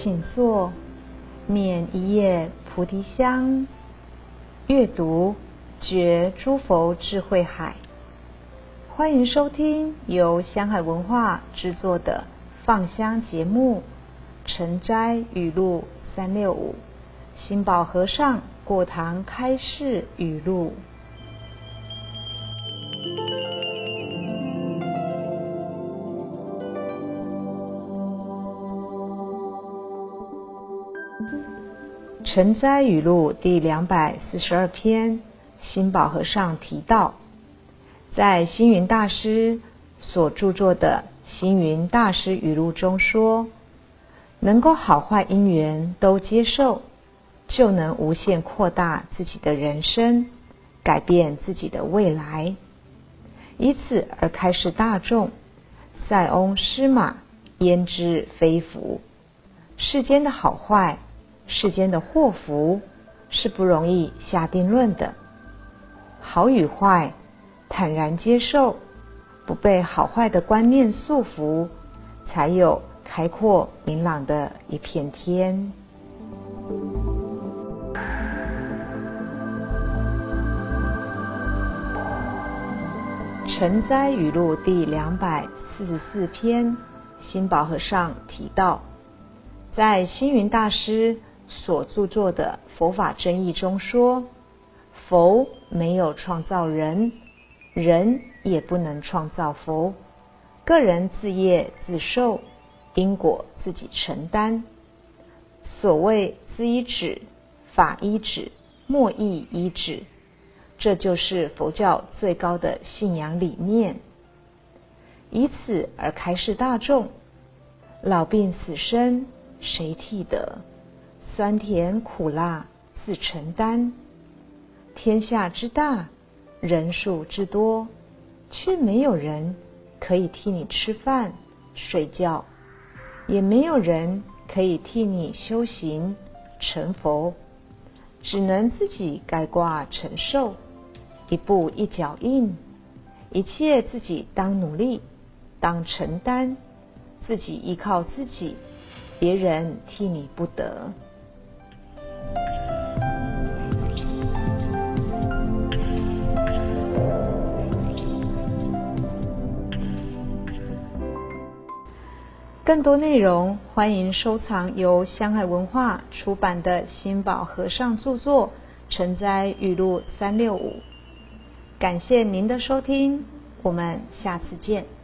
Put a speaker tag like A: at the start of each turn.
A: 请坐，捻一叶菩提香，阅读觉诸佛智慧海。欢迎收听由香海文化制作的放香节目《晨斋语录三六五》，新宝和尚过堂开示语录。晨斋语录第两百四十二篇，心宝和尚提到，在星云大师所著作的《星云大师语录》中说，能够好坏因缘都接受，就能无限扩大自己的人生，改变自己的未来，以此而开示大众：塞翁失马，焉知非福？世间的好坏。世间的祸福是不容易下定论的，好与坏，坦然接受，不被好坏的观念束缚，才有开阔明朗的一片天。晨斋语录第两百四十四篇，新宝和尚提到，在星云大师。所著作的佛法真义中说，佛没有创造人，人也不能创造佛，个人自业自受，因果自己承担。所谓资依止，法依止，莫义依止，这就是佛教最高的信仰理念。以此而开示大众：老病死生，谁替得？酸甜苦辣自承担，天下之大，人数之多，却没有人可以替你吃饭睡觉，也没有人可以替你修行成佛，只能自己概括承受，一步一脚印，一切自己当努力，当承担，自己依靠自己，别人替你不得。更多内容，欢迎收藏由香海文化出版的心宝和尚著作《成斋语录三六五》。感谢您的收听，我们下次见。